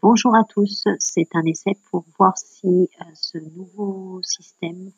Bonjour à tous, c'est un essai pour voir si euh, ce nouveau système